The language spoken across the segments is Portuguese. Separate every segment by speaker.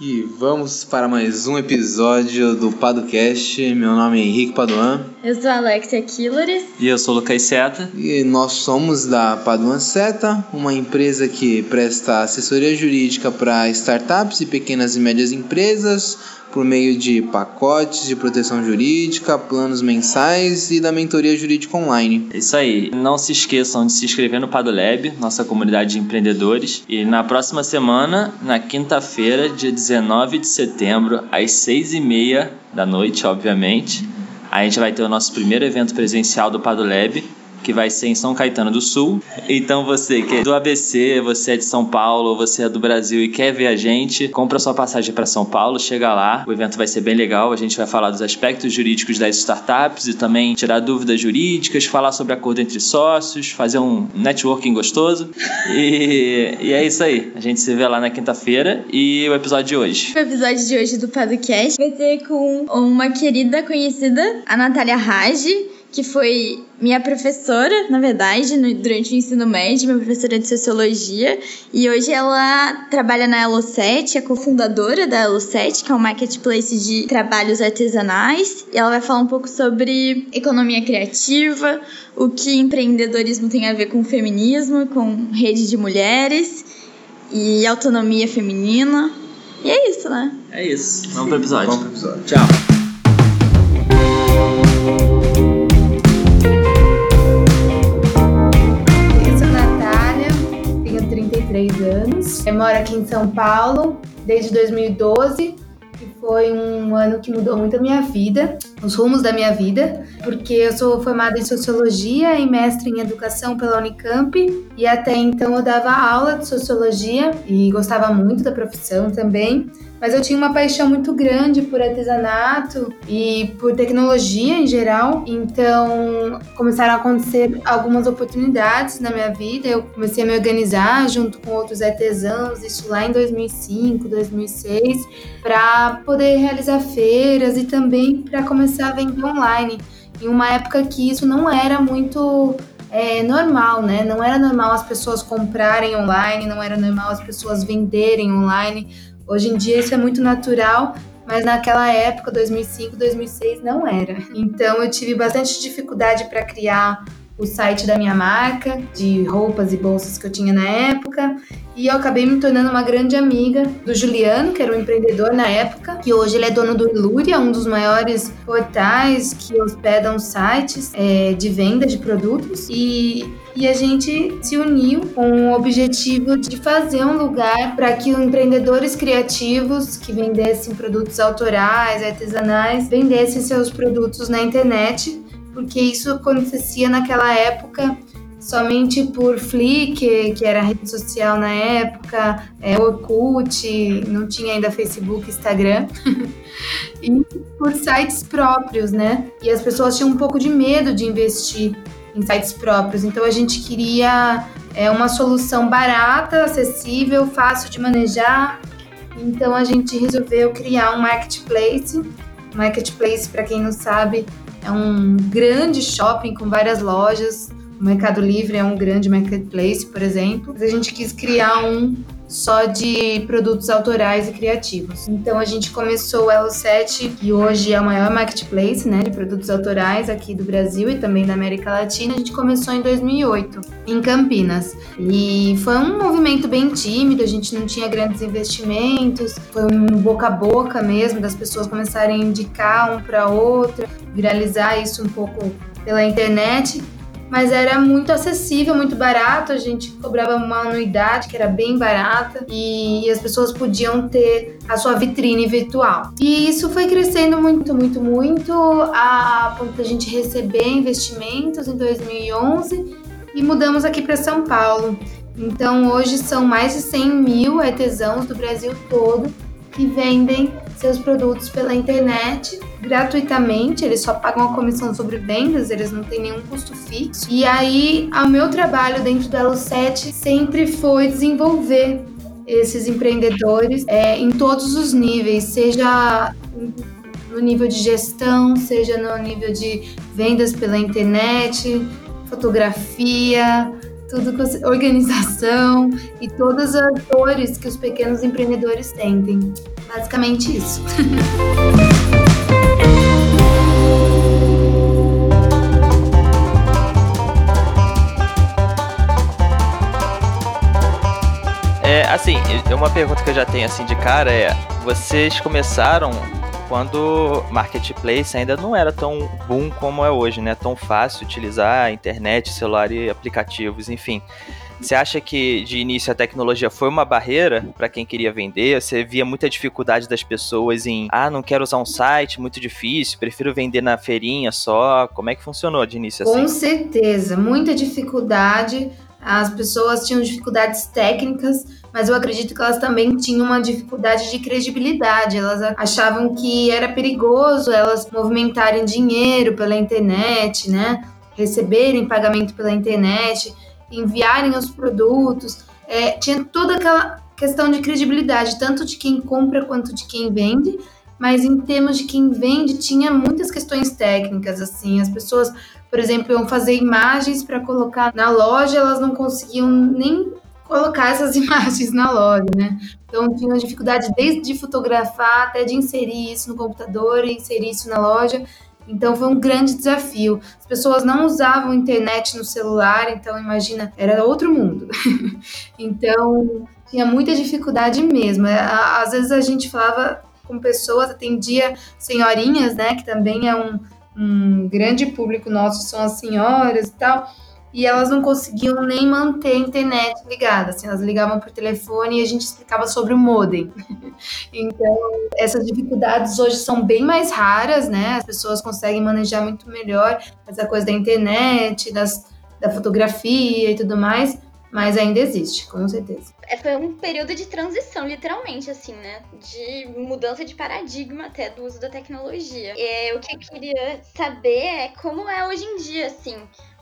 Speaker 1: E vamos para mais um episódio do Padocast. Meu nome é Henrique Paduan.
Speaker 2: Eu sou a Alexia Killores.
Speaker 3: E eu sou o Lucas Seta.
Speaker 1: E nós somos da Paduan Seta, uma empresa que presta assessoria jurídica para startups e pequenas e médias empresas por meio de pacotes de proteção jurídica, planos mensais e da mentoria jurídica online.
Speaker 3: É isso aí. Não se esqueçam de se inscrever no Padolab, nossa comunidade de empreendedores. E na próxima semana, na quinta-feira, dia 19 de setembro, às 6h30 da noite, obviamente, a gente vai ter o nosso primeiro evento presencial do Padolab que vai ser em São Caetano do Sul. Então você que é do ABC, você é de São Paulo, você é do Brasil e quer ver a gente, compra sua passagem para São Paulo, chega lá. O evento vai ser bem legal. A gente vai falar dos aspectos jurídicos das startups e também tirar dúvidas jurídicas, falar sobre acordo entre sócios, fazer um networking gostoso. E, e é isso aí. A gente se vê lá na quinta-feira e o episódio de hoje.
Speaker 2: O episódio de hoje do podcast vai ser com uma querida conhecida, a Natália Rage que foi minha professora, na verdade, no, durante o ensino médio, minha professora de sociologia, e hoje ela trabalha na Elo7, é cofundadora da Elo7, que é um marketplace de trabalhos artesanais, e ela vai falar um pouco sobre economia criativa, o que empreendedorismo tem a ver com feminismo, com rede de mulheres e autonomia feminina. E é isso, né?
Speaker 3: É isso. Vamos pro episódio.
Speaker 1: Vamos pro episódio.
Speaker 3: Tchau.
Speaker 4: Eu moro aqui em São Paulo desde 2012 e foi um ano que mudou muito a minha vida, os rumos da minha vida, porque eu sou formada em sociologia e mestre em educação pela Unicamp e até então eu dava aula de sociologia e gostava muito da profissão também. Mas eu tinha uma paixão muito grande por artesanato e por tecnologia em geral. Então começaram a acontecer algumas oportunidades na minha vida. Eu comecei a me organizar junto com outros artesãos, isso lá em 2005, 2006, para poder realizar feiras e também para começar a vender online. Em uma época que isso não era muito é, normal, né? Não era normal as pessoas comprarem online, não era normal as pessoas venderem online. Hoje em dia isso é muito natural, mas naquela época, 2005, 2006, não era. Então eu tive bastante dificuldade para criar o site da minha marca, de roupas e bolsas que eu tinha na época. E eu acabei me tornando uma grande amiga do Juliano, que era um empreendedor na época, que hoje ele é dono do Ilúria, um dos maiores portais que hospedam sites é, de venda de produtos. E, e a gente se uniu com o objetivo de fazer um lugar para que empreendedores criativos que vendessem produtos autorais, artesanais, vendessem seus produtos na internet porque isso acontecia naquela época somente por Flickr, que era rede social na época, é, Orkut, não tinha ainda Facebook, Instagram, e por sites próprios, né? E as pessoas tinham um pouco de medo de investir em sites próprios, então a gente queria é, uma solução barata, acessível, fácil de manejar. Então a gente resolveu criar um marketplace. Marketplace, para quem não sabe, é um grande shopping com várias lojas. O Mercado Livre é um grande marketplace, por exemplo. Mas a gente quis criar um só de produtos autorais e criativos. Então a gente começou o Elo7, que hoje é o maior marketplace né, de produtos autorais aqui do Brasil e também da América Latina. A gente começou em 2008, em Campinas. E foi um movimento bem tímido, a gente não tinha grandes investimentos, foi um boca a boca mesmo, das pessoas começarem a indicar um para outro, viralizar isso um pouco pela internet mas era muito acessível, muito barato. A gente cobrava uma anuidade que era bem barata e as pessoas podiam ter a sua vitrine virtual. E isso foi crescendo muito, muito, muito a ponto da gente receber investimentos em 2011 e mudamos aqui para São Paulo. Então hoje são mais de 100 mil artesãos do Brasil todo que vendem seus produtos pela internet gratuitamente, eles só pagam a comissão sobre vendas, eles não têm nenhum custo fixo. E aí, o meu trabalho dentro da Lu7 sempre foi desenvolver esses empreendedores é, em todos os níveis, seja no nível de gestão, seja no nível de vendas pela internet, fotografia, tudo com organização e todas as dores que os pequenos empreendedores sentem. Basicamente isso.
Speaker 5: É, assim, uma pergunta que eu já tenho assim de cara é: vocês começaram quando marketplace ainda não era tão boom como é hoje, né? Tão fácil utilizar a internet, celular e aplicativos, enfim. Você acha que de início a tecnologia foi uma barreira para quem queria vender? Você via muita dificuldade das pessoas em, ah, não quero usar um site, muito difícil, prefiro vender na feirinha só. Como é que funcionou de início assim?
Speaker 4: Com certeza, muita dificuldade. As pessoas tinham dificuldades técnicas, mas eu acredito que elas também tinham uma dificuldade de credibilidade. Elas achavam que era perigoso elas movimentarem dinheiro pela internet, né? Receberem pagamento pela internet, enviarem os produtos. É, tinha toda aquela questão de credibilidade, tanto de quem compra quanto de quem vende. Mas em termos de quem vende, tinha muitas questões técnicas, assim. As pessoas, por exemplo, iam fazer imagens para colocar na loja, elas não conseguiam nem colocar essas imagens na loja, né? Então tinha dificuldade desde de fotografar até de inserir isso no computador e inserir isso na loja. Então foi um grande desafio. As pessoas não usavam internet no celular, então imagina, era outro mundo. então tinha muita dificuldade mesmo. É, às vezes a gente falava com pessoas, atendia senhorinhas, né, que também é um, um grande público nosso, são as senhoras e tal e elas não conseguiam nem manter a internet ligada. Assim, elas ligavam por telefone e a gente explicava sobre o modem. então, essas dificuldades hoje são bem mais raras, né? As pessoas conseguem manejar muito melhor essa coisa da internet, das, da fotografia e tudo mais. Mas ainda existe, com certeza.
Speaker 2: É, foi um período de transição, literalmente, assim, né? De mudança de paradigma até do uso da tecnologia. E o que eu queria saber é como é hoje em dia, assim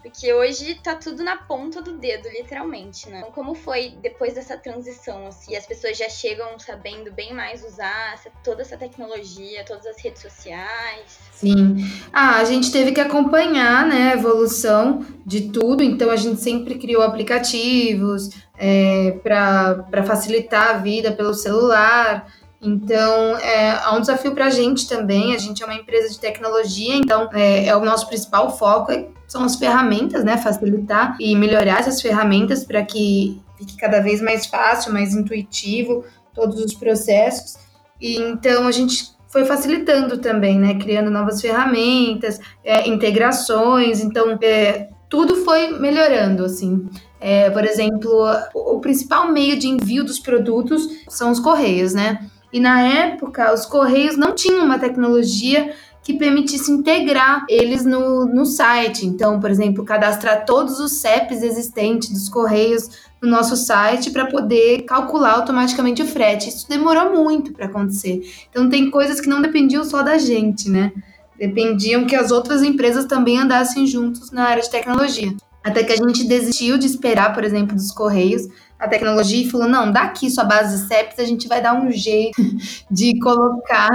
Speaker 2: porque hoje tá tudo na ponta do dedo, literalmente, né? Então, como foi depois dessa transição, assim? As pessoas já chegam sabendo bem mais usar essa, toda essa tecnologia, todas as redes sociais.
Speaker 4: Sim. Ah, a gente teve que acompanhar, né, a evolução de tudo, então a gente sempre criou aplicativos é, para facilitar a vida pelo celular. Então, é, é um desafio para a gente também. A gente é uma empresa de tecnologia, então é, é o nosso principal foco é, são as ferramentas, né? Facilitar e melhorar essas ferramentas para que fique cada vez mais fácil, mais intuitivo todos os processos. E então a gente foi facilitando também, né? Criando novas ferramentas, é, integrações. Então, é, tudo foi melhorando, assim. É, por exemplo, o, o principal meio de envio dos produtos são os correios, né? E na época, os Correios não tinham uma tecnologia que permitisse integrar eles no, no site. Então, por exemplo, cadastrar todos os CEPs existentes dos Correios no nosso site para poder calcular automaticamente o frete. Isso demorou muito para acontecer. Então, tem coisas que não dependiam só da gente, né? Dependiam que as outras empresas também andassem juntos na área de tecnologia. Até que a gente desistiu de esperar, por exemplo, dos Correios a tecnologia e falou: não, daqui sua base de CEPs, a gente vai dar um jeito de colocar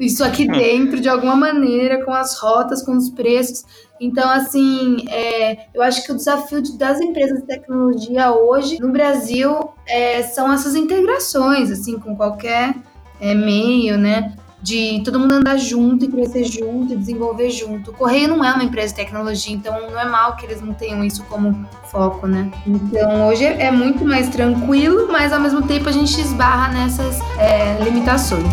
Speaker 4: isso aqui dentro de alguma maneira, com as rotas, com os preços. Então, assim, é, eu acho que o desafio de, das empresas de tecnologia hoje no Brasil é, são essas integrações, assim, com qualquer é, meio, né? de todo mundo andar junto e crescer junto e desenvolver junto. O Correio não é uma empresa de tecnologia, então não é mal que eles não tenham isso como foco, né? Então hoje é muito mais tranquilo, mas ao mesmo tempo a gente esbarra nessas é, limitações.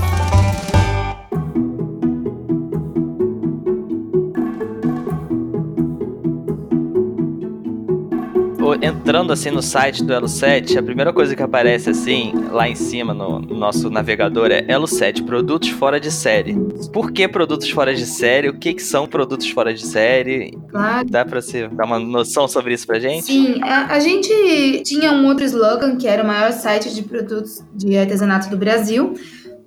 Speaker 5: Entrando assim no site do Elo 7, a primeira coisa que aparece assim, lá em cima no, no nosso navegador é Elo 7, produtos fora de série. Por que produtos fora de série? O que, que são produtos fora de série? Claro. Dá pra você dar uma noção sobre isso pra gente?
Speaker 4: Sim, a, a gente tinha um outro slogan que era o maior site de produtos de artesanato do Brasil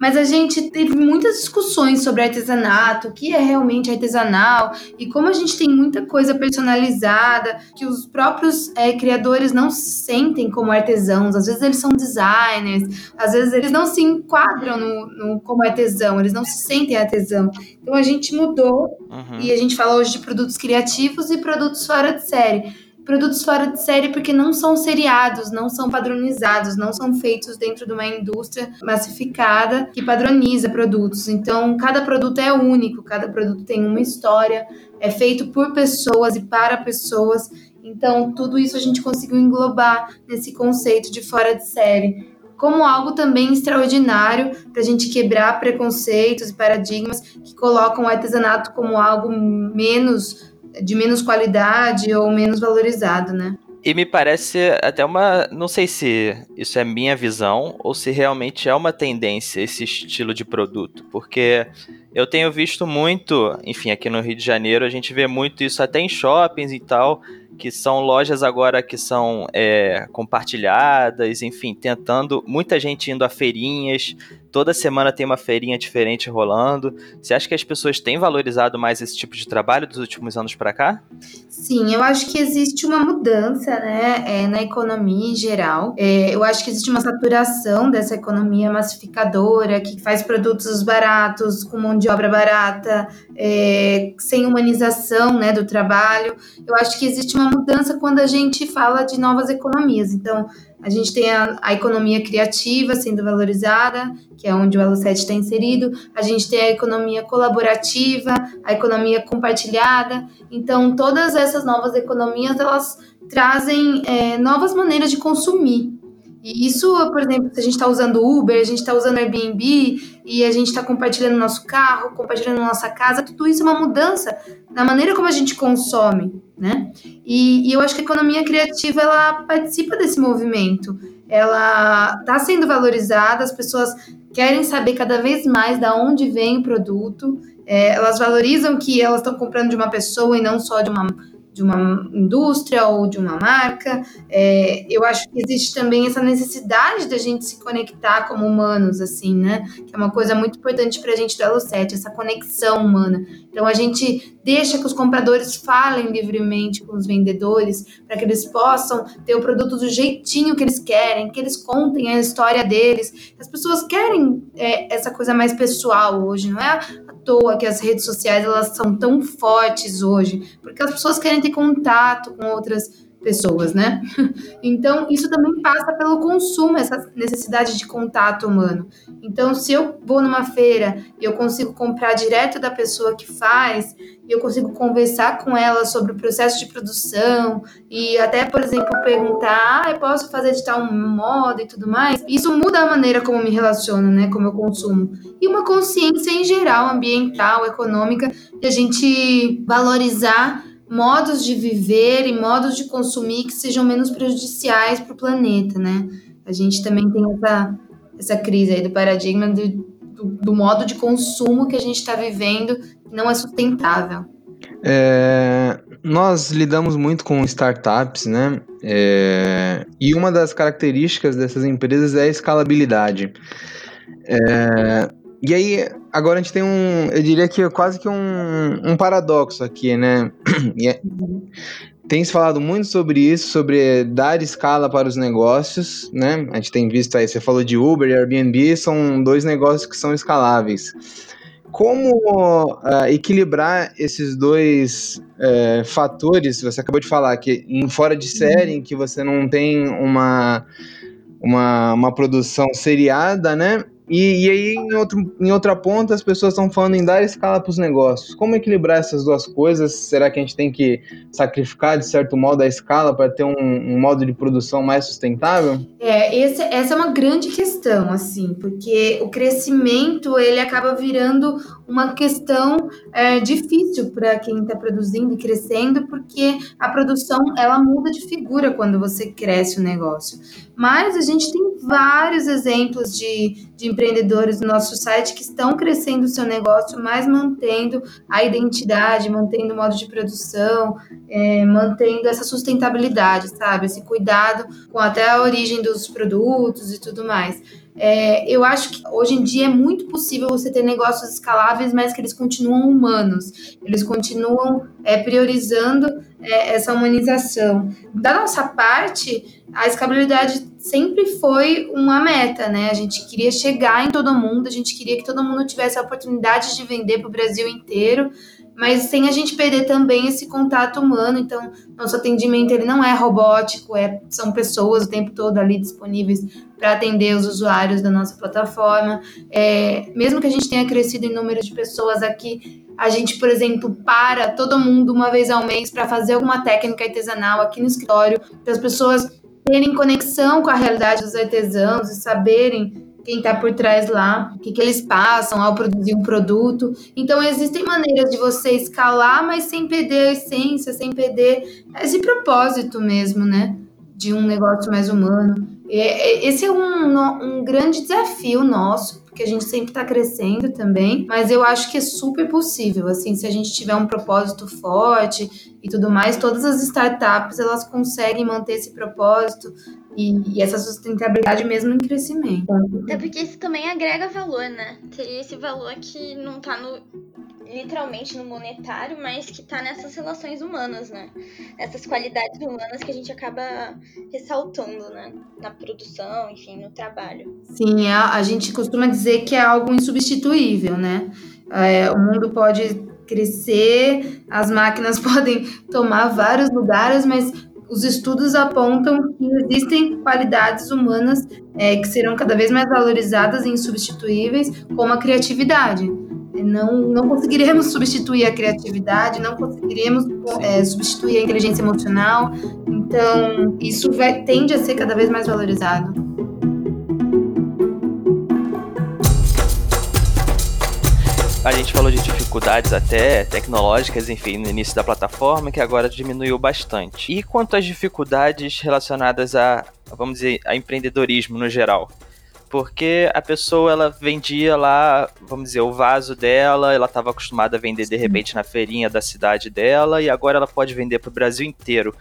Speaker 4: mas a gente teve muitas discussões sobre artesanato, o que é realmente artesanal e como a gente tem muita coisa personalizada que os próprios é, criadores não se sentem como artesãos. Às vezes eles são designers, às vezes eles não se enquadram no, no como artesão, eles não se sentem artesão. Então a gente mudou uhum. e a gente fala hoje de produtos criativos e produtos fora de série. Produtos fora de série porque não são seriados, não são padronizados, não são feitos dentro de uma indústria massificada que padroniza produtos. Então, cada produto é único, cada produto tem uma história, é feito por pessoas e para pessoas. Então, tudo isso a gente conseguiu englobar nesse conceito de fora de série como algo também extraordinário para a gente quebrar preconceitos e paradigmas que colocam o artesanato como algo menos de menos qualidade ou menos valorizado, né?
Speaker 5: E me parece até uma. Não sei se isso é minha visão ou se realmente é uma tendência esse estilo de produto. Porque eu tenho visto muito, enfim, aqui no Rio de Janeiro, a gente vê muito isso até em shoppings e tal que são lojas agora que são é, compartilhadas, enfim, tentando. Muita gente indo a feirinhas, toda semana tem uma feirinha diferente rolando. Você acha que as pessoas têm valorizado mais esse tipo de trabalho dos últimos anos para cá?
Speaker 4: Sim, eu acho que existe uma mudança né, é, na economia em geral. É, eu acho que existe uma saturação dessa economia massificadora que faz produtos baratos, com mão de obra barata, é, sem humanização né, do trabalho. Eu acho que existe uma mudança quando a gente fala de novas economias. Então, a gente tem a, a, economia criativa sendo valorizada, que é onde o Elo 7 está inserido. A gente tem a economia colaborativa, a economia compartilhada. Então, todas essas novas economias, elas trazem é, novas maneiras de consumir. E isso, por exemplo, se a gente está usando Uber, a gente está usando Airbnb e a gente está compartilhando nosso carro, compartilhando nossa casa, tudo isso é uma mudança na maneira como a gente consome, né? E, e eu acho que a economia criativa ela participa desse movimento. Ela está sendo valorizada, as pessoas querem saber cada vez mais da onde vem o produto, é, elas valorizam que elas estão comprando de uma pessoa e não só de uma de uma indústria ou de uma marca. É, eu acho que existe também essa necessidade da gente se conectar como humanos, assim, né? Que é uma coisa muito importante para a gente Elo 7, essa conexão humana. Então a gente deixa que os compradores falem livremente com os vendedores, para que eles possam ter o produto do jeitinho que eles querem, que eles contem a história deles. As pessoas querem é, essa coisa mais pessoal hoje, não é toa que as redes sociais elas são tão fortes hoje, porque as pessoas querem ter contato com outras pessoas, né? Então, isso também passa pelo consumo, essa necessidade de contato humano. Então, se eu vou numa feira e eu consigo comprar direto da pessoa que faz, e eu consigo conversar com ela sobre o processo de produção, e até, por exemplo, perguntar, ah, eu posso fazer de tal modo e tudo mais, isso muda a maneira como me relaciono, né? Como eu consumo. E uma consciência em geral, ambiental, econômica, de a gente valorizar modos de viver e modos de consumir que sejam menos prejudiciais para o planeta, né? A gente também tem essa, essa crise aí do paradigma do, do, do modo de consumo que a gente está vivendo que não é sustentável.
Speaker 1: É, nós lidamos muito com startups, né? É, e uma das características dessas empresas é a escalabilidade. É, e aí, agora a gente tem um, eu diria que é quase que um, um paradoxo aqui, né? É, tem se falado muito sobre isso, sobre dar escala para os negócios, né? A gente tem visto aí, você falou de Uber e Airbnb, são dois negócios que são escaláveis. Como uh, equilibrar esses dois uh, fatores? Você acabou de falar que em fora de série, em que você não tem uma, uma, uma produção seriada, né? E, e aí, em, outro, em outra ponta, as pessoas estão falando em dar escala para os negócios. Como equilibrar essas duas coisas? Será que a gente tem que sacrificar, de certo modo, a escala para ter um, um, modo de produção mais sustentável?
Speaker 4: É, esse, essa é uma grande questão, assim, porque o crescimento ele acaba virando uma questão é, difícil para quem está produzindo e crescendo, porque a produção ela muda de figura quando você cresce o negócio. Mas a gente tem vários exemplos de, de empreendedores no nosso site que estão crescendo o seu negócio, mas mantendo a identidade, mantendo o modo de produção, é, mantendo essa sustentabilidade, sabe? Esse cuidado com até a origem dos produtos e tudo mais. É, eu acho que hoje em dia é muito possível você ter negócios escaláveis, mas que eles continuam humanos, eles continuam é, priorizando é, essa humanização. Da nossa parte, a escalabilidade sempre foi uma meta, né? A gente queria chegar em todo mundo, a gente queria que todo mundo tivesse a oportunidade de vender para o Brasil inteiro, mas sem a gente perder também esse contato humano. Então, nosso atendimento ele não é robótico, é, são pessoas o tempo todo ali disponíveis para atender os usuários da nossa plataforma. É, mesmo que a gente tenha crescido em número de pessoas aqui, a gente, por exemplo, para todo mundo uma vez ao mês para fazer alguma técnica artesanal aqui no escritório, para as pessoas terem conexão com a realidade dos artesãos e saberem quem está por trás lá, o que, que eles passam ao produzir um produto. Então, existem maneiras de você escalar, mas sem perder a essência, sem perder esse propósito mesmo, né? De um negócio mais humano. Esse é um, um grande desafio nosso, porque a gente sempre está crescendo também, mas eu acho que é super possível, assim, se a gente tiver um propósito forte e tudo mais, todas as startups, elas conseguem manter esse propósito e, e, essa sustentabilidade mesmo em crescimento.
Speaker 2: É porque isso também agrega valor, né? Teria esse valor que não tá no literalmente no monetário, mas que tá nessas relações humanas, né? Essas qualidades humanas que a gente acaba ressaltando, né? Na produção, enfim, no trabalho.
Speaker 4: Sim, a, a gente costuma dizer que é algo insubstituível, né? É, o mundo pode crescer, as máquinas podem tomar vários lugares, mas os estudos apontam que existem qualidades humanas é, que serão cada vez mais valorizadas e insubstituíveis, como a criatividade. Não, não conseguiremos substituir a criatividade, não conseguiremos é, substituir a inteligência emocional, então isso vai, tende a ser cada vez mais valorizado.
Speaker 5: A gente falou de dificuldades até tecnológicas, enfim, no início da plataforma, que agora diminuiu bastante. E quanto às dificuldades relacionadas a, vamos dizer, a empreendedorismo no geral? Porque a pessoa ela vendia lá, vamos dizer, o vaso dela, ela estava acostumada a vender de repente na feirinha da cidade dela e agora ela pode vender para o Brasil inteiro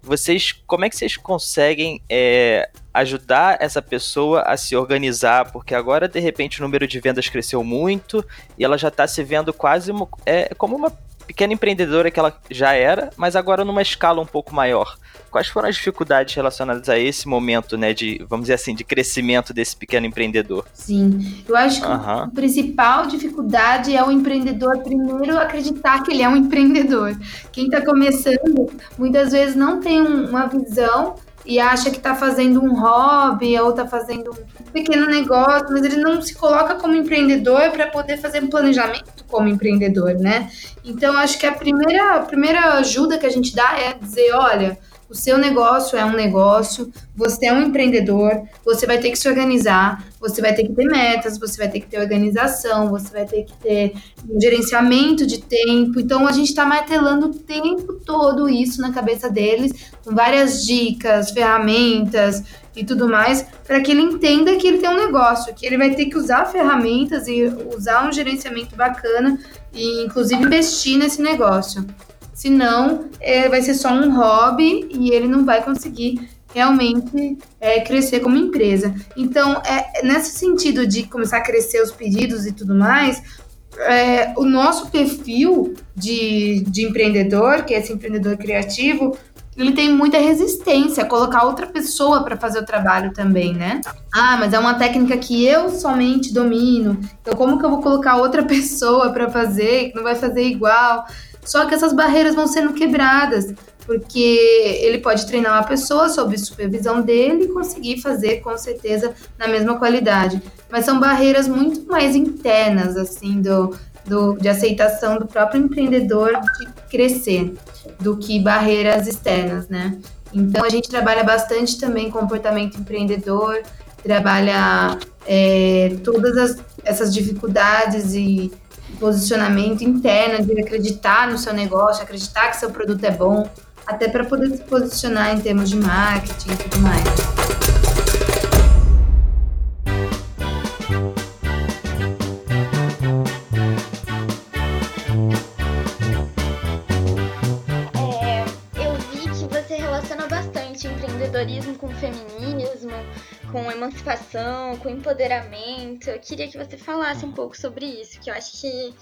Speaker 5: vocês, como é que vocês conseguem é, ajudar essa pessoa a se organizar? Porque agora, de repente, o número de vendas cresceu muito e ela já está se vendo quase é, como uma pequena empreendedora que ela já era, mas agora numa escala um pouco maior. Quais foram as dificuldades relacionadas a esse momento, né, de, vamos dizer assim, de crescimento desse pequeno empreendedor?
Speaker 4: Sim, eu acho que uhum. a principal dificuldade é o empreendedor primeiro acreditar que ele é um empreendedor. Quem está começando, muitas vezes não tem uma visão e acha que está fazendo um hobby ou está fazendo um pequeno negócio, mas ele não se coloca como empreendedor para poder fazer um planejamento como empreendedor, né? Então, acho que a primeira, a primeira ajuda que a gente dá é dizer, olha, o seu negócio é um negócio, você é um empreendedor, você vai ter que se organizar, você vai ter que ter metas, você vai ter que ter organização, você vai ter que ter um gerenciamento de tempo. Então a gente está martelando o tempo todo isso na cabeça deles, com várias dicas, ferramentas e tudo mais, para que ele entenda que ele tem um negócio, que ele vai ter que usar ferramentas e usar um gerenciamento bacana e inclusive investir nesse negócio. Senão, é, vai ser só um hobby e ele não vai conseguir realmente é, crescer como empresa. Então, é, nesse sentido de começar a crescer os pedidos e tudo mais, é, o nosso perfil de, de empreendedor, que é esse empreendedor criativo, ele tem muita resistência a colocar outra pessoa para fazer o trabalho também, né? Ah, mas é uma técnica que eu somente domino. Então, como que eu vou colocar outra pessoa para fazer que não vai fazer igual? Só que essas barreiras vão sendo quebradas, porque ele pode treinar uma pessoa sob supervisão dele e conseguir fazer com certeza na mesma qualidade. Mas são barreiras muito mais internas, assim, do, do, de aceitação do próprio empreendedor de crescer, do que barreiras externas, né? Então a gente trabalha bastante também comportamento empreendedor, trabalha é, todas as, essas dificuldades e posicionamento interno, de acreditar no seu negócio, acreditar que seu produto é bom, até para poder se posicionar em termos de marketing e tudo mais.
Speaker 2: É, eu vi que você relaciona bastante empreendedorismo com feminismo, com emancipação, com empoderamento. Eu queria que você falasse um pouco sobre isso, que eu acho que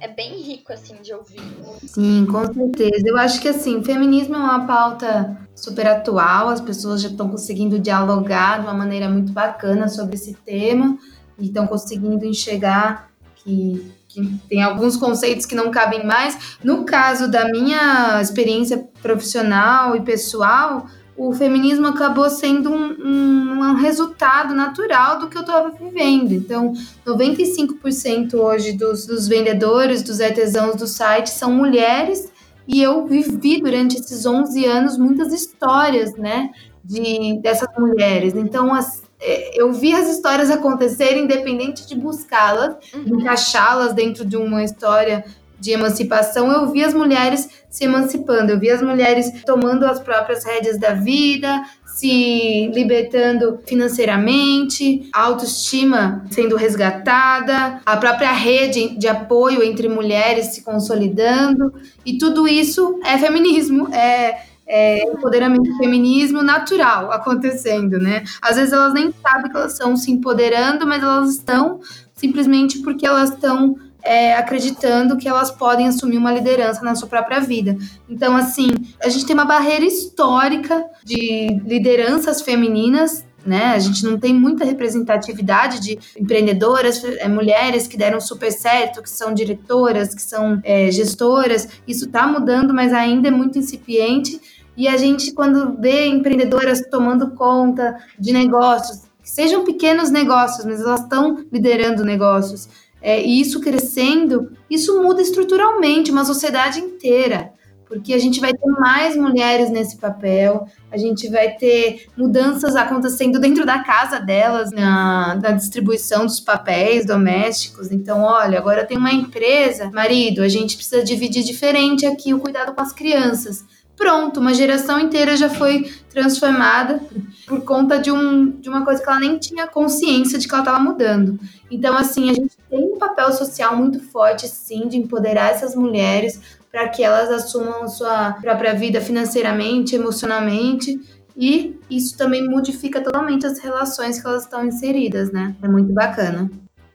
Speaker 2: é bem rico, assim, de ouvir.
Speaker 4: Sim, com certeza. Eu acho que, assim, feminismo é uma pauta super atual, as pessoas já estão conseguindo dialogar de uma maneira muito bacana sobre esse tema e estão conseguindo enxergar que, que tem alguns conceitos que não cabem mais. No caso da minha experiência profissional e pessoal, o feminismo acabou sendo um, um, um resultado natural do que eu estava vivendo. Então, 95% hoje dos, dos vendedores, dos artesãos do site são mulheres e eu vivi durante esses 11 anos muitas histórias, né, de, dessas mulheres. Então, as, é, eu vi as histórias acontecerem independente de buscá-las, uhum. encaixá-las dentro de uma história de emancipação, eu vi as mulheres se emancipando, eu vi as mulheres tomando as próprias rédeas da vida, se libertando financeiramente, a autoestima sendo resgatada, a própria rede de apoio entre mulheres se consolidando, e tudo isso é feminismo, é é, empoderamento feminismo natural acontecendo, né? Às vezes elas nem sabem que elas estão se empoderando, mas elas estão simplesmente porque elas estão é, acreditando que elas podem assumir uma liderança na sua própria vida. Então, assim, a gente tem uma barreira histórica de lideranças femininas né? A gente não tem muita representatividade de empreendedoras, é, mulheres que deram super certo, que são diretoras, que são é, gestoras. Isso está mudando, mas ainda é muito incipiente. E a gente, quando vê empreendedoras tomando conta de negócios, que sejam pequenos negócios, mas elas estão liderando negócios, é, e isso crescendo, isso muda estruturalmente uma sociedade inteira, porque a gente vai ter mais mulheres nesse papel, a gente vai ter mudanças acontecendo dentro da casa delas, na, na distribuição dos papéis domésticos. Então, olha, agora tem uma empresa, marido, a gente precisa dividir diferente aqui o cuidado com as crianças pronto, uma geração inteira já foi transformada por conta de, um, de uma coisa que ela nem tinha consciência de que ela estava mudando. Então, assim, a gente tem um papel social muito forte, sim, de empoderar essas mulheres para que elas assumam sua própria vida financeiramente, emocionalmente. E isso também modifica totalmente as relações que elas estão inseridas, né? É muito bacana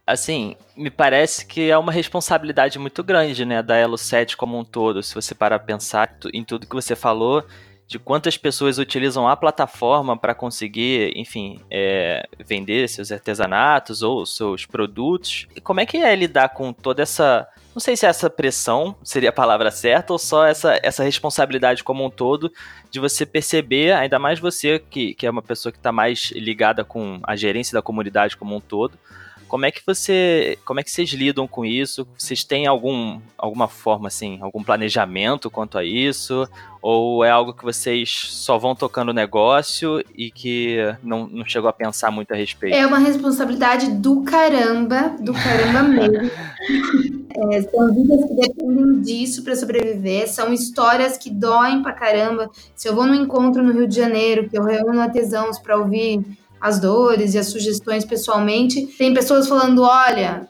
Speaker 5: assim, me parece que é uma responsabilidade muito grande, né, da Elo 7 como um todo, se você parar a pensar em tudo que você falou, de quantas pessoas utilizam a plataforma para conseguir, enfim, é, vender seus artesanatos ou seus produtos. E como é que é lidar com toda essa. Não sei se essa pressão seria a palavra certa ou só essa, essa responsabilidade como um todo de você perceber, ainda mais você que, que é uma pessoa que está mais ligada com a gerência da comunidade como um todo, como é que você, como é que vocês lidam com isso? Vocês têm algum, alguma forma assim, algum planejamento quanto a isso? Ou é algo que vocês só vão tocando o negócio e que não, não chegou a pensar muito a respeito?
Speaker 4: É uma responsabilidade do caramba, do caramba mesmo. é, são vidas que dependem disso para sobreviver, são histórias que doem pra caramba. Se eu vou num encontro no Rio de Janeiro, que eu reúno artesãos para ouvir as dores e as sugestões pessoalmente. Tem pessoas falando: olha,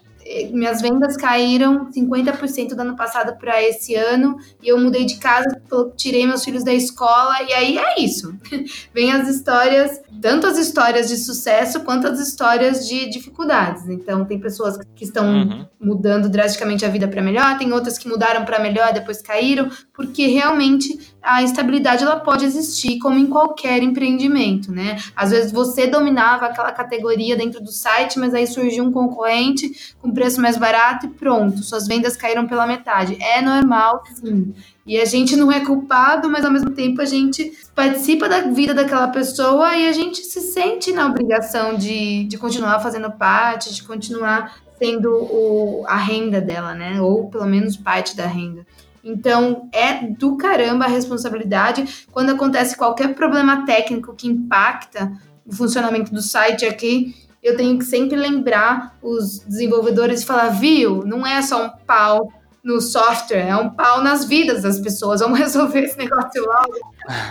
Speaker 4: minhas vendas caíram 50% do ano passado para esse ano e eu mudei de casa, tirei meus filhos da escola e aí é isso. Vem as histórias, tanto as histórias de sucesso quanto as histórias de dificuldades. Então tem pessoas que estão uhum. mudando drasticamente a vida para melhor, tem outras que mudaram para melhor depois caíram, porque realmente a instabilidade ela pode existir como em qualquer empreendimento, né? Às vezes você dominava aquela categoria dentro do site, mas aí surgiu um concorrente com preço mais barato e pronto, suas vendas caíram pela metade. É normal, sim. E a gente não é culpado, mas ao mesmo tempo a gente participa da vida daquela pessoa e a gente se sente na obrigação de, de continuar fazendo parte, de continuar sendo o, a renda dela, né? Ou pelo menos parte da renda. Então, é do caramba a responsabilidade. Quando acontece qualquer problema técnico que impacta o funcionamento do site aqui, eu tenho que sempre lembrar os desenvolvedores e falar, viu, não é só um pau no software, é um pau nas vidas das pessoas. Vamos resolver esse negócio logo.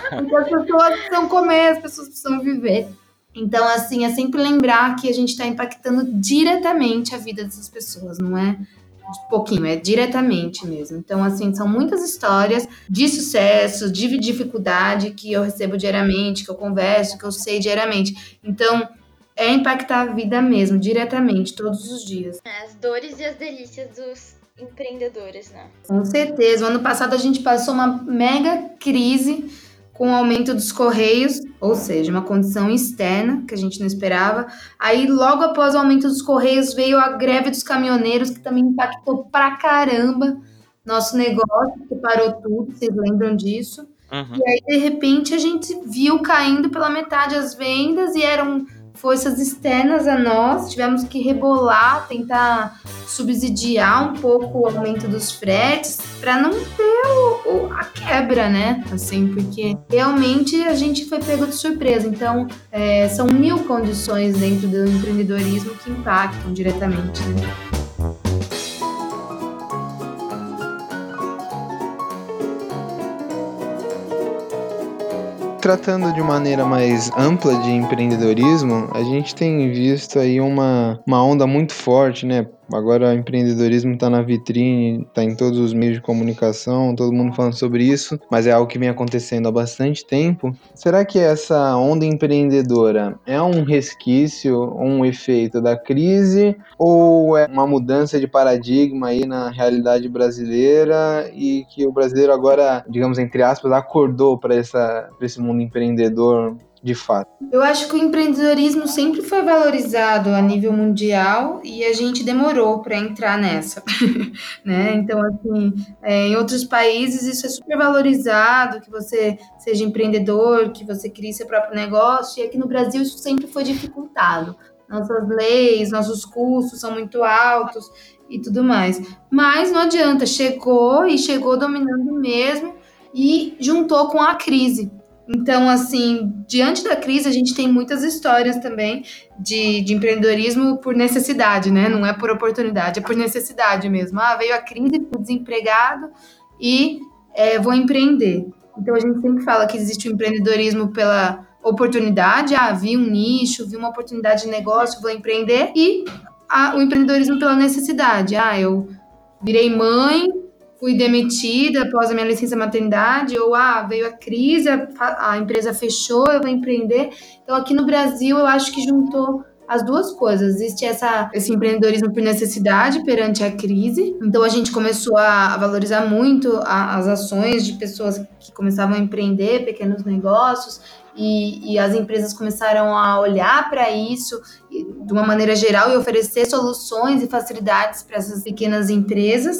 Speaker 4: Porque as pessoas precisam comer, as pessoas precisam viver. Então, assim, é sempre lembrar que a gente está impactando diretamente a vida dessas pessoas, não é pouquinho, é diretamente mesmo. Então, assim, são muitas histórias de sucesso, de dificuldade que eu recebo diariamente, que eu converso, que eu sei diariamente. Então, é impactar a vida mesmo, diretamente, todos os dias.
Speaker 2: As dores e as delícias dos empreendedores, né?
Speaker 4: Com certeza. O ano passado a gente passou uma mega crise com o aumento dos correios, ou seja, uma condição externa que a gente não esperava. Aí, logo após o aumento dos correios, veio a greve dos caminhoneiros, que também impactou pra caramba nosso negócio, que parou tudo, vocês lembram disso? Uhum. E aí, de repente, a gente viu caindo pela metade as vendas e eram forças externas a nós, tivemos que rebolar, tentar subsidiar um pouco o aumento dos fretes para não ter o, o, a quebra, né? Assim, porque realmente a gente foi pego de surpresa. Então, é, são mil condições dentro do empreendedorismo que impactam diretamente. Né?
Speaker 1: Tratando de maneira mais ampla de empreendedorismo, a gente tem visto aí uma, uma onda muito forte, né? Agora o empreendedorismo está na vitrine, está em todos os meios de comunicação, todo mundo falando sobre isso, mas é algo que vem acontecendo há bastante tempo. Será que essa onda empreendedora é um resquício, um efeito da crise, ou é uma mudança de paradigma aí na realidade brasileira e que o brasileiro agora, digamos entre aspas, acordou para esse mundo empreendedor de fato?
Speaker 4: Eu acho que o empreendedorismo sempre foi valorizado a nível mundial e a gente demorou para entrar nessa, né? Então, assim, é, em outros países isso é super valorizado, que você seja empreendedor, que você crie seu próprio negócio, e aqui no Brasil isso sempre foi dificultado. Nossas leis, nossos custos são muito altos e tudo mais. Mas não adianta, chegou e chegou dominando mesmo e juntou com a crise. Então, assim, diante da crise, a gente tem muitas histórias também de, de empreendedorismo por necessidade, né? Não é por oportunidade, é por necessidade mesmo. Ah, veio a crise, fui desempregado e é, vou empreender. Então, a gente sempre fala que existe o empreendedorismo pela oportunidade, ah, vi um nicho, vi uma oportunidade de negócio, vou empreender, e a, o empreendedorismo pela necessidade. Ah, eu virei mãe, fui demitida após a minha licença maternidade, ou ah, veio a crise, a, a, empresa fechou, eu vou empreender. Então, aqui no Brasil, eu acho que juntou as duas coisas. Existe essa, esse empreendedorismo por necessidade perante a crise. Então, a gente começou a valorizar muito a, as ações de pessoas que começavam a empreender pequenos negócios. E, e as empresas começaram a olhar para isso de uma maneira geral e oferecer soluções e facilidades para essas pequenas empresas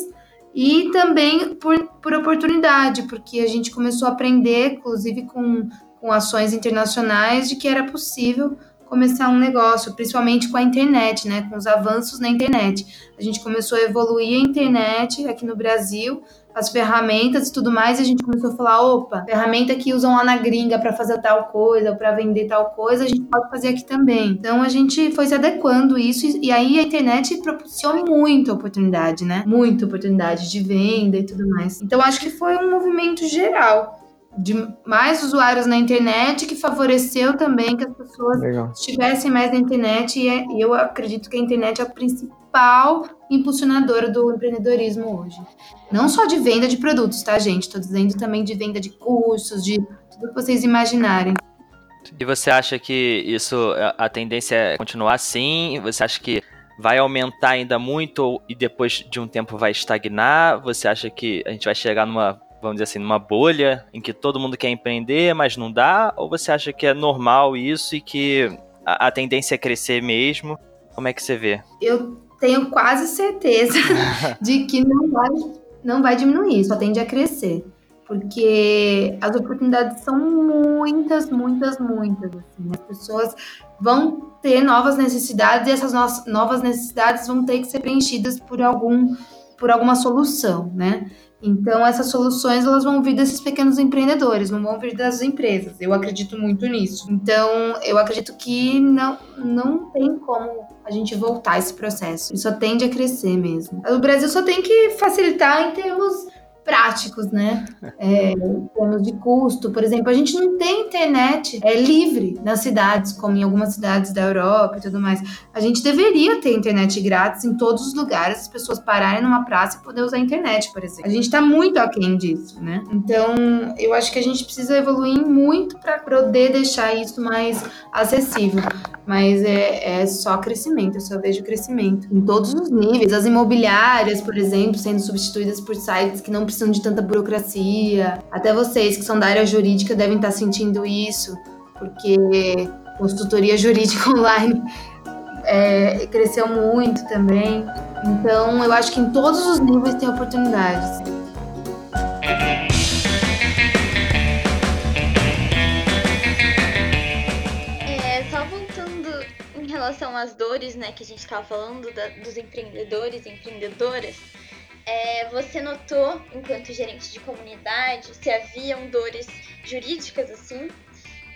Speaker 4: e também por, por oportunidade, porque a gente começou a aprender, inclusive com, com ações internacionais, de que era possível começar um negócio, principalmente com a internet, né, com os avanços na internet. A gente começou a evoluir a internet aqui no Brasil as ferramentas e tudo mais, e a gente começou a falar, opa, ferramenta que usam lá na gringa para fazer tal coisa, para vender tal coisa, a gente pode fazer aqui também. Então a gente foi se adequando isso e aí a internet propiciou muita oportunidade, né? Muita oportunidade de venda e tudo mais. Então acho que foi um movimento geral de mais usuários na internet que favoreceu também que as pessoas Legal. estivessem mais na internet e é, eu acredito que a internet é a principal impulsionadora do empreendedorismo hoje. Não só de venda de produtos, tá, gente? Estou dizendo também de venda de cursos, de tudo que vocês imaginarem.
Speaker 5: E você acha que isso, a tendência é continuar assim? Você acha que vai aumentar ainda muito e depois de um tempo vai estagnar? Você acha que a gente vai chegar numa, vamos dizer assim, numa bolha em que todo mundo quer empreender, mas não dá? Ou você acha que é normal isso e que a, a tendência é crescer mesmo? Como é que você vê?
Speaker 4: Eu tenho quase certeza de que não vai, não vai diminuir, só tende a crescer. Porque as oportunidades são muitas, muitas, muitas. Assim. As pessoas vão ter novas necessidades e essas novas necessidades vão ter que ser preenchidas por algum por alguma solução, né? Então, essas soluções elas vão vir desses pequenos empreendedores, não vão vir das empresas. Eu acredito muito nisso. Então, eu acredito que não, não tem como a gente voltar esse processo. Isso só tende a crescer mesmo. O Brasil só tem que facilitar em termos práticos, né? É, em termos de custo, por exemplo, a gente não tem internet é, livre nas cidades, como em algumas cidades da Europa e tudo mais. A gente deveria ter internet grátis em todos os lugares, as pessoas pararem numa praça e poder usar a internet, por exemplo. A gente está muito aquém disso, né? Então, eu acho que a gente precisa evoluir muito para poder deixar isso mais acessível. Mas é, é só crescimento, eu só vejo crescimento em todos os níveis. As imobiliárias, por exemplo, sendo substituídas por sites que não precisam de tanta burocracia. Até vocês que são da área jurídica devem estar sentindo isso, porque consultoria jurídica online é, cresceu muito também. Então, eu acho que em todos os níveis tem oportunidades.
Speaker 2: Relação às dores, né, que a gente estava falando da, dos empreendedores e empreendedoras, é, você notou, enquanto gerente de comunidade, se haviam dores jurídicas assim?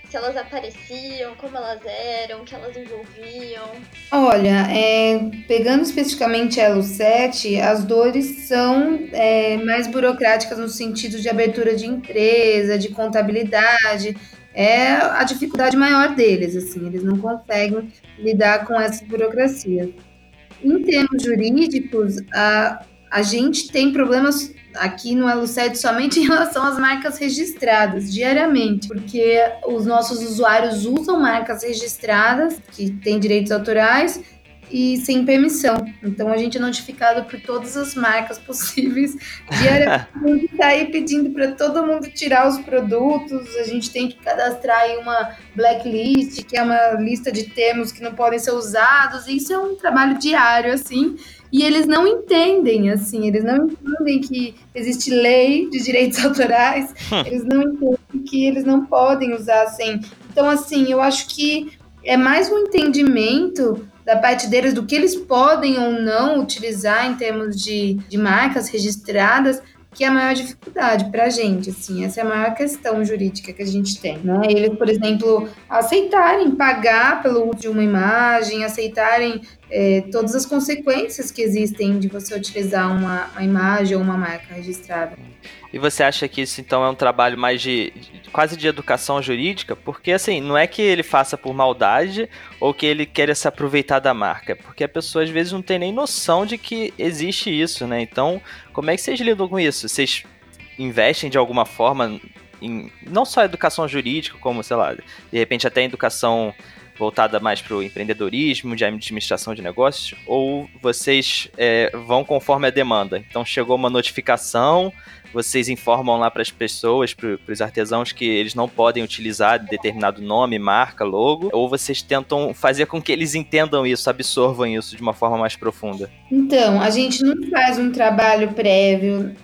Speaker 2: Se elas apareciam, como elas eram, o que elas envolviam?
Speaker 4: Olha, é, pegando especificamente a Elo 7, as dores são é, mais burocráticas no sentido de abertura de empresa, de contabilidade, é a dificuldade maior deles, assim, eles não conseguem lidar com essas burocracias. Em termos jurídicos, a, a gente tem problemas aqui no Elo7 somente em relação às marcas registradas diariamente, porque os nossos usuários usam marcas registradas que têm direitos autorais e sem permissão. Então a gente é notificado por todas as marcas possíveis. Diariamente a gente está aí pedindo para todo mundo tirar os produtos. A gente tem que cadastrar aí uma blacklist, que é uma lista de termos que não podem ser usados. E isso é um trabalho diário, assim. E eles não entendem, assim, eles não entendem que existe lei de direitos autorais, hum. eles não entendem que eles não podem usar sem. Então, assim, eu acho que é mais um entendimento da parte deles do que eles podem ou não utilizar em termos de, de marcas registradas, que é a maior dificuldade para a gente, assim, essa é a maior questão jurídica que a gente tem, né? Eles, por exemplo, aceitarem pagar pelo uso de uma imagem, aceitarem é, todas as consequências que existem de você utilizar uma, uma imagem ou uma marca registrada.
Speaker 5: E você acha que isso então é um trabalho mais de, de, quase de educação jurídica? Porque assim, não é que ele faça por maldade ou que ele queira se aproveitar da marca, porque a pessoa às vezes não tem nem noção de que existe isso, né? Então, como é que vocês lidam com isso? Vocês investem de alguma forma em não só educação jurídica, como, sei lá, de repente até educação voltada mais para o empreendedorismo, de administração de negócios, ou vocês é, vão conforme a demanda? Então chegou uma notificação, vocês informam lá para as pessoas, para os artesãos, que eles não podem utilizar determinado nome, marca, logo, ou vocês tentam fazer com que eles entendam isso, absorvam isso de uma forma mais profunda?
Speaker 4: Então, a gente não faz um trabalho prévio.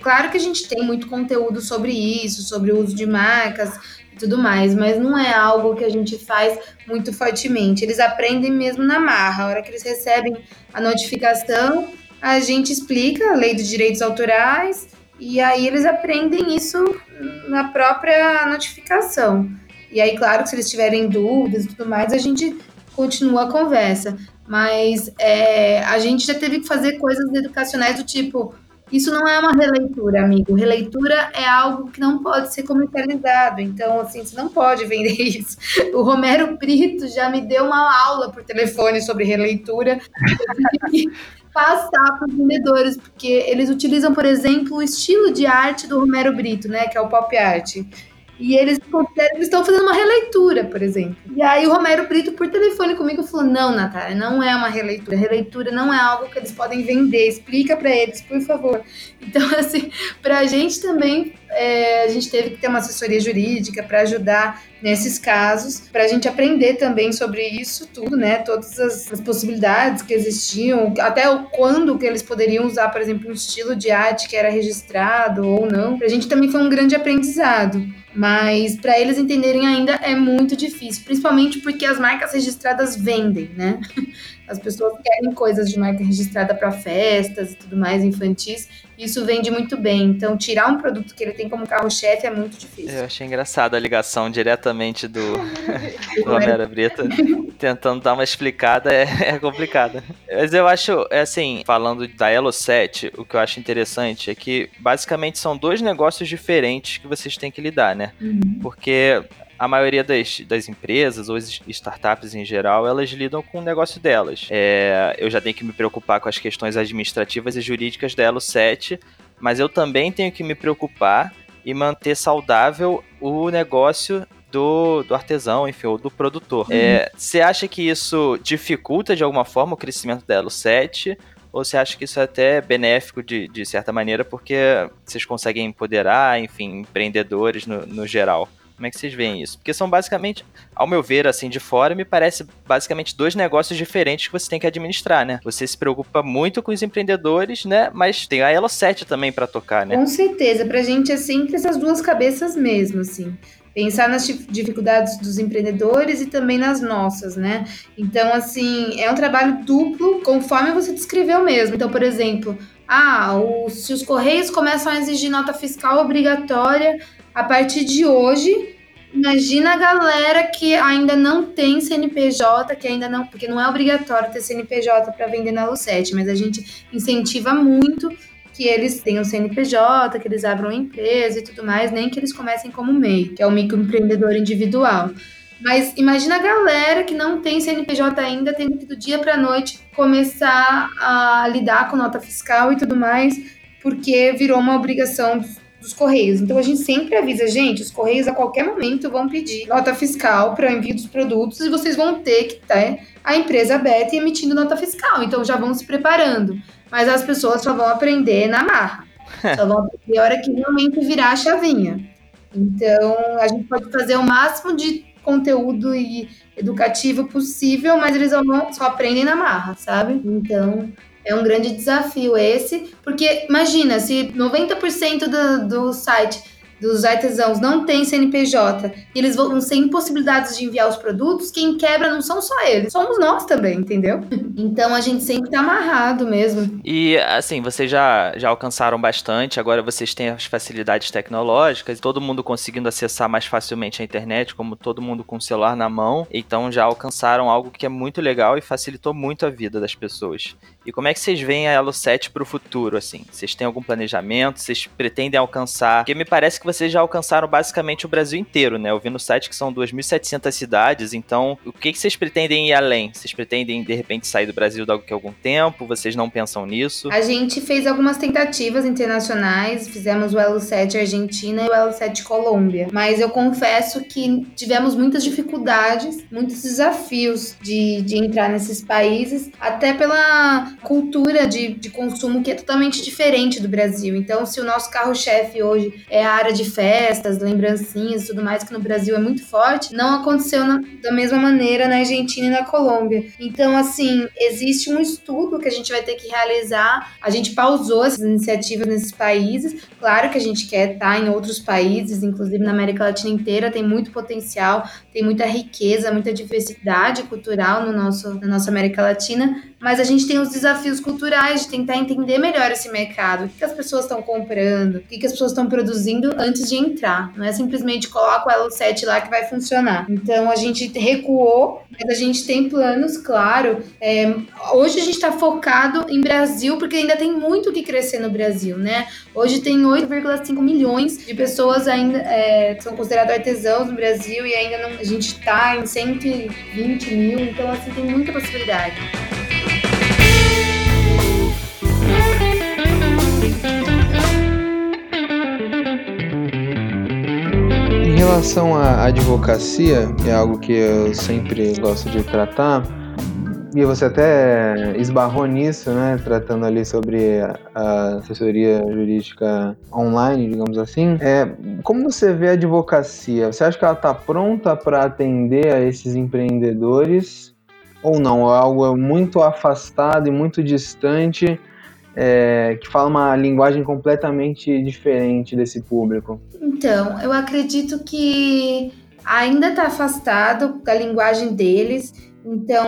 Speaker 4: Claro que a gente tem muito conteúdo sobre isso, sobre o uso de marcas e tudo mais, mas não é algo que a gente faz muito fortemente. Eles aprendem mesmo na marra. A hora que eles recebem a notificação, a gente explica a lei dos direitos autorais e aí eles aprendem isso na própria notificação. E aí, claro que se eles tiverem dúvidas e tudo mais, a gente continua a conversa. Mas é, a gente já teve que fazer coisas educacionais do tipo: isso não é uma releitura, amigo. Releitura é algo que não pode ser comercializado. Então, assim, você não pode vender isso. O Romero Brito já me deu uma aula por telefone sobre releitura passar para os vendedores, porque eles utilizam, por exemplo, o estilo de arte do Romero Brito, né, que é o pop art. E eles estão fazendo uma releitura, por exemplo. E aí o Romero Brito, por telefone comigo, falou: Não, Natália, não é uma releitura. Releitura não é algo que eles podem vender. Explica para eles, por favor. Então, assim, para a gente também, é, a gente teve que ter uma assessoria jurídica para ajudar nesses casos, para a gente aprender também sobre isso tudo, né? Todas as, as, possibilidades que existiam, até o quando que eles poderiam usar, por exemplo, um estilo de arte que era registrado ou não. Para a gente também foi um grande aprendizado. Mas para eles entenderem ainda é muito difícil, principalmente porque as marcas registradas vendem, né? As pessoas querem coisas de marca registrada para festas e tudo mais, infantis. Isso vende muito bem. Então, tirar um produto que ele tem como carro-chefe é muito difícil.
Speaker 5: Eu achei engraçado a ligação diretamente do, do Romero Brito. Tentando dar uma explicada é, é complicada. Mas eu acho, é assim, falando da Elo 7, o que eu acho interessante é que basicamente são dois negócios diferentes que vocês têm que lidar, né? Uhum. Porque a maioria das, das empresas ou startups em geral, elas lidam com o negócio delas. É, eu já tenho que me preocupar com as questões administrativas e jurídicas da Elo 7, mas eu também tenho que me preocupar e manter saudável o negócio do, do artesão, enfim, ou do produtor. É, você acha que isso dificulta de alguma forma o crescimento da Elo 7? Ou você acha que isso é até benéfico de, de certa maneira, porque vocês conseguem empoderar, enfim, empreendedores no, no geral? Como é que vocês veem isso? Porque são basicamente, ao meu ver, assim, de fora, me parece basicamente dois negócios diferentes que você tem que administrar, né? Você se preocupa muito com os empreendedores, né? Mas tem a Elo 7 também para tocar, né?
Speaker 4: Com certeza, pra gente é sempre essas duas cabeças mesmo, assim pensar nas dificuldades dos empreendedores e também nas nossas, né? Então, assim, é um trabalho duplo, conforme você descreveu mesmo. Então, por exemplo, ah, o, se os Correios começam a exigir nota fiscal obrigatória a partir de hoje, imagina a galera que ainda não tem CNPJ, que ainda não, porque não é obrigatório ter CNPJ para vender na Lu7, mas a gente incentiva muito que eles tenham CNPJ, que eles abram empresa e tudo mais, nem que eles comecem como MEI, que é o microempreendedor individual. Mas imagina a galera que não tem CNPJ ainda, tendo que do dia para noite começar a lidar com nota fiscal e tudo mais, porque virou uma obrigação dos, dos Correios. Então a gente sempre avisa, gente, os Correios a qualquer momento vão pedir nota fiscal para envio dos produtos e vocês vão ter que ter a empresa aberta e emitindo nota fiscal. Então já vão se preparando mas as pessoas só vão aprender na marra. só vão aprender a hora que realmente virar a chavinha. Então, a gente pode fazer o máximo de conteúdo e educativo possível, mas eles só aprendem na marra, sabe? Então, é um grande desafio esse, porque imagina, se 90% do, do site dos artesãos não tem CNPJ e eles vão ser impossibilitados de enviar os produtos, quem quebra não são só eles, somos nós também, entendeu? Então a gente sempre tá amarrado mesmo.
Speaker 5: E assim, vocês já, já alcançaram bastante, agora vocês têm as facilidades tecnológicas, todo mundo conseguindo acessar mais facilmente a internet, como todo mundo com o celular na mão, então já alcançaram algo que é muito legal e facilitou muito a vida das pessoas. E como é que vocês veem a Elo 7 para o futuro, assim? Vocês têm algum planejamento? Vocês pretendem alcançar? Porque me parece que vocês já alcançaram basicamente o Brasil inteiro, né? Eu vi no site que são 2.700 cidades, então o que, que vocês pretendem ir além? Vocês pretendem, de repente, sair do Brasil daqui a algum tempo? Vocês não pensam nisso?
Speaker 4: A gente fez algumas tentativas internacionais, fizemos o Elo 7 Argentina e o Elo 7 Colômbia, mas eu confesso que tivemos muitas dificuldades, muitos desafios de, de entrar nesses países, até pela cultura de, de consumo que é totalmente diferente do Brasil. Então, se o nosso carro-chefe hoje é a área de festas, lembrancinhas e tudo mais, que no Brasil é muito forte, não aconteceu na, da mesma maneira na Argentina e na Colômbia. Então, assim, existe um estudo que a gente vai ter que realizar. A gente pausou essas iniciativas nesses países. Claro que a gente quer estar em outros países, inclusive na América Latina inteira, tem muito potencial, tem muita riqueza, muita diversidade cultural no nosso, na nossa América Latina, mas a gente tem os desafios culturais de tentar entender melhor esse mercado, o que, as pessoas estão comprando, o que, as pessoas estão produzindo antes de entrar. Não é simplesmente coloca o Elo 7 lá que vai funcionar. Então a gente recuou, mas a gente tem planos, claro. É, hoje a gente está focado em Brasil, porque ainda tem muito que crescer no Brasil, né? Hoje tem 8,5 milhões de pessoas ainda é, que são consideradas artesãos no Brasil e ainda não, a gente está em 120 mil, então assim tem muita possibilidade.
Speaker 1: Em relação à advocacia, é algo que eu sempre gosto de tratar, e você até esbarrou nisso, né? Tratando ali sobre a assessoria jurídica online, digamos assim. É, como você vê a advocacia? Você acha que ela está pronta para atender a esses empreendedores? Ou não? É algo muito afastado e muito distante é, que fala uma linguagem completamente diferente desse público?
Speaker 4: Então, eu acredito que ainda está afastado da linguagem deles. Então,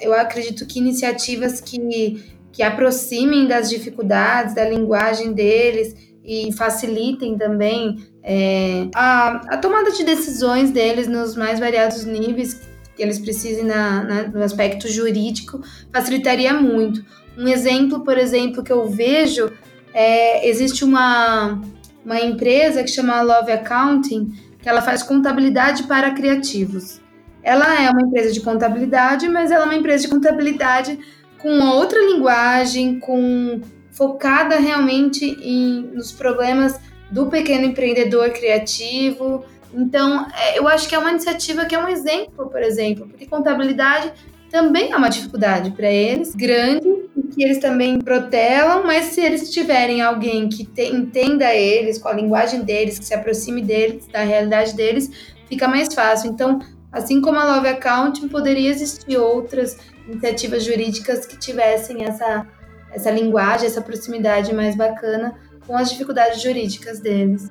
Speaker 4: eu acredito que iniciativas que, que aproximem das dificuldades, da linguagem deles e facilitem também é, a, a tomada de decisões deles nos mais variados níveis que eles precisem na, na, no aspecto jurídico, facilitaria muito. Um exemplo, por exemplo, que eu vejo é, existe uma, uma empresa que chama Love Accounting, que ela faz contabilidade para criativos. Ela é uma empresa de contabilidade, mas ela é uma empresa de contabilidade com outra linguagem, com focada realmente em, nos problemas do pequeno empreendedor criativo, Então, é, eu acho que é uma iniciativa que é um exemplo, por exemplo, porque contabilidade também é uma dificuldade para eles, grande, e que eles também protelam, mas se eles tiverem alguém que te, entenda eles, com a linguagem deles, que se aproxime deles, da realidade deles, fica mais fácil. Então, assim como a Love Accounting, poderia existir outras iniciativas jurídicas que tivessem essa, essa linguagem, essa proximidade mais bacana com as dificuldades jurídicas deles.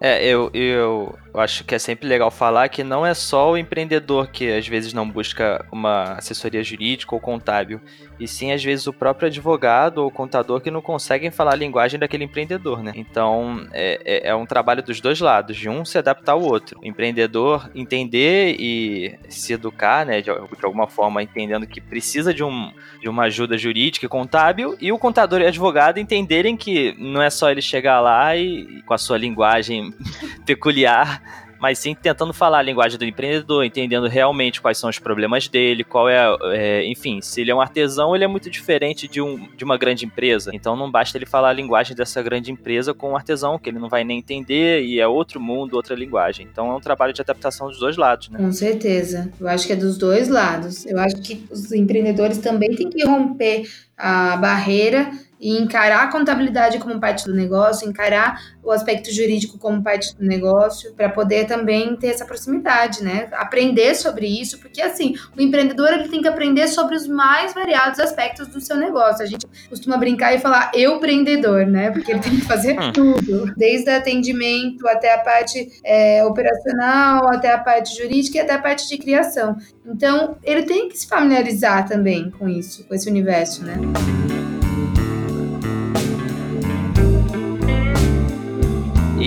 Speaker 5: É, eu, eu acho que é sempre legal falar que não é só o empreendedor que às vezes não busca uma assessoria jurídica ou contábil, e sim às vezes o próprio advogado ou contador que não conseguem falar a linguagem daquele empreendedor, né? Então é, é, é um trabalho dos dois lados, de um se adaptar ao outro. O empreendedor entender e se educar, né, de, de alguma forma entendendo que precisa de, um, de uma ajuda jurídica e contábil, e o contador e advogado entenderem que não é só ele chegar lá e com a sua linguagem peculiar, mas sim tentando falar a linguagem do empreendedor, entendendo realmente quais são os problemas dele, qual é, é, enfim, se ele é um artesão, ele é muito diferente de, um, de uma grande empresa. Então não basta ele falar a linguagem dessa grande empresa com um artesão, que ele não vai nem entender, e é outro mundo, outra linguagem. Então é um trabalho de adaptação dos dois lados, né?
Speaker 4: Com certeza. Eu acho que é dos dois lados. Eu acho que os empreendedores também têm que romper a barreira e encarar a contabilidade como parte do negócio, encarar o aspecto jurídico como parte do negócio, para poder também ter essa proximidade, né? Aprender sobre isso, porque assim, o empreendedor ele tem que aprender sobre os mais variados aspectos do seu negócio. A gente costuma brincar e falar eu empreendedor, né? Porque ele tem que fazer hum. tudo, desde atendimento até a parte é, operacional, até a parte jurídica e até a parte de criação. Então, ele tem que se familiarizar também com isso, com esse universo, né?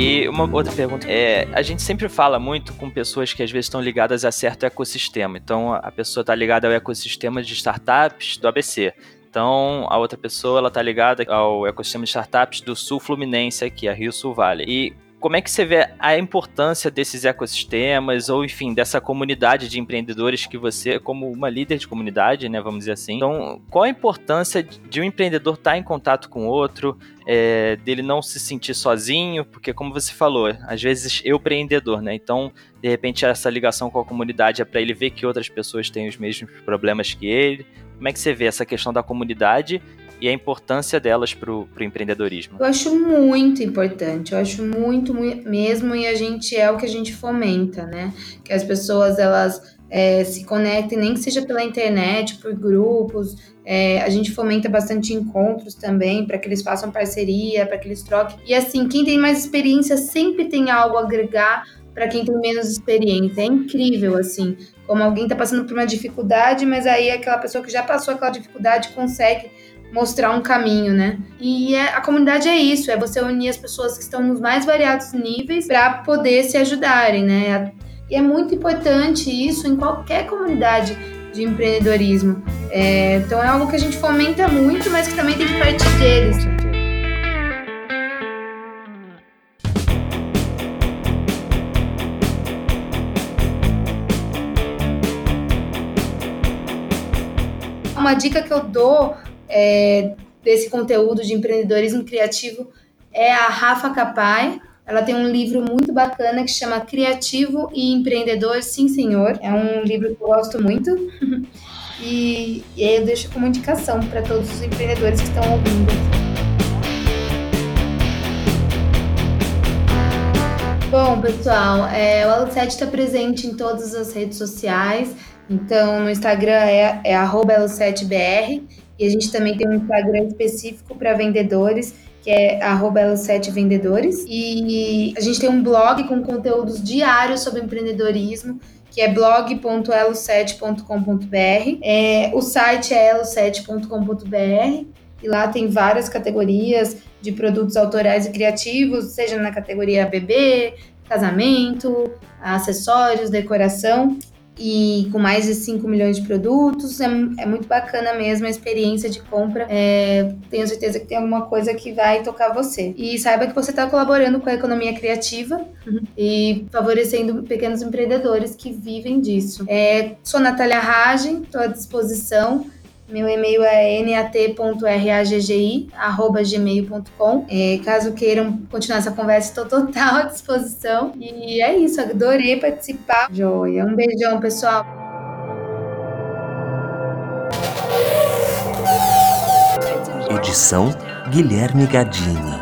Speaker 5: E uma outra pergunta é: a gente sempre fala muito com pessoas que às vezes estão ligadas a certo ecossistema. Então a pessoa está ligada ao ecossistema de startups do ABC. Então, a outra pessoa ela tá ligada ao ecossistema de startups do Sul Fluminense aqui, a Rio Sul Vale. E como é que você vê a importância desses ecossistemas, ou enfim, dessa comunidade de empreendedores que você, como uma líder de comunidade, né, vamos dizer assim. Então, qual a importância de um empreendedor estar em contato com outro, é, dele não se sentir sozinho, porque como você falou, às vezes eu empreendedor, né? Então, de repente, essa ligação com a comunidade é para ele ver que outras pessoas têm os mesmos problemas que ele. Como é que você vê essa questão da comunidade e a importância delas para o empreendedorismo?
Speaker 4: Eu acho muito importante, eu acho muito, muito mesmo, e a gente é o que a gente fomenta, né? Que as pessoas elas é, se conectem, nem que seja pela internet, por grupos. É, a gente fomenta bastante encontros também para que eles façam parceria, para que eles troquem. E assim, quem tem mais experiência sempre tem algo a agregar para quem tem menos experiência. É incrível, assim, como alguém está passando por uma dificuldade, mas aí aquela pessoa que já passou aquela dificuldade consegue mostrar um caminho, né? E é, a comunidade é isso, é você unir as pessoas que estão nos mais variados níveis para poder se ajudarem, né? E é muito importante isso em qualquer comunidade de empreendedorismo. É, então é algo que a gente fomenta muito, mas que também tem que partir deles. Uma dica que eu dou é, desse conteúdo de empreendedorismo criativo é a Rafa Capai. Ela tem um livro muito bacana que chama Criativo e Empreendedor, Sim Senhor. É um livro que eu gosto muito. e, e aí eu deixo como indicação para todos os empreendedores que estão ouvindo. Bom, pessoal, é, o Elo7 está presente em todas as redes sociais. Então, no Instagram é, é elo7br e a gente também tem um Instagram específico para vendedores, que é elo7vendedores. E a gente tem um blog com conteúdos diários sobre empreendedorismo, que é blog.elo7.com.br. É, o site é elo7.com.br e lá tem várias categorias de produtos autorais e criativos, seja na categoria bebê, casamento, acessórios, decoração e com mais de 5 milhões de produtos. É, é muito bacana mesmo a experiência de compra. É, tenho certeza que tem alguma coisa que vai tocar você. E saiba que você está colaborando com a economia criativa uhum. e favorecendo pequenos empreendedores que vivem disso. É, sou Natália Rage, estou à disposição. Meu e-mail é nat.raggi.gmail.com. É, caso queiram continuar essa conversa, estou total à disposição. E é isso, adorei participar. Joia. Um beijão, pessoal.
Speaker 6: Edição Guilherme Gadini.